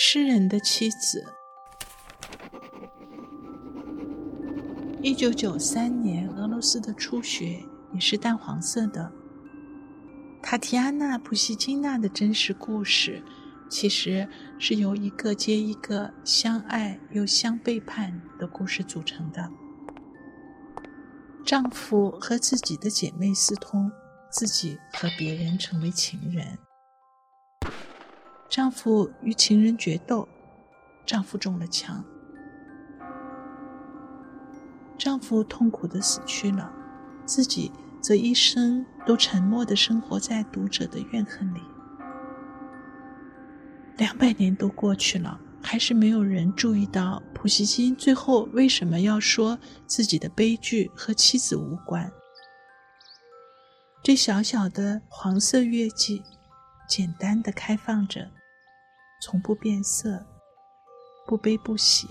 诗人的妻子。一九九三年，俄罗斯的初雪也是淡黄色的。塔提安娜·普希金娜的真实故事，其实是由一个接一个相爱又相背叛的故事组成的。丈夫和自己的姐妹私通，自己和别人成为情人。丈夫与情人决斗，丈夫中了枪，丈夫痛苦的死去了，自己则一生都沉默的生活在读者的怨恨里。两百年都过去了，还是没有人注意到普希金最后为什么要说自己的悲剧和妻子无关。这小小的黄色月季，简单的开放着。从不变色，不悲不喜。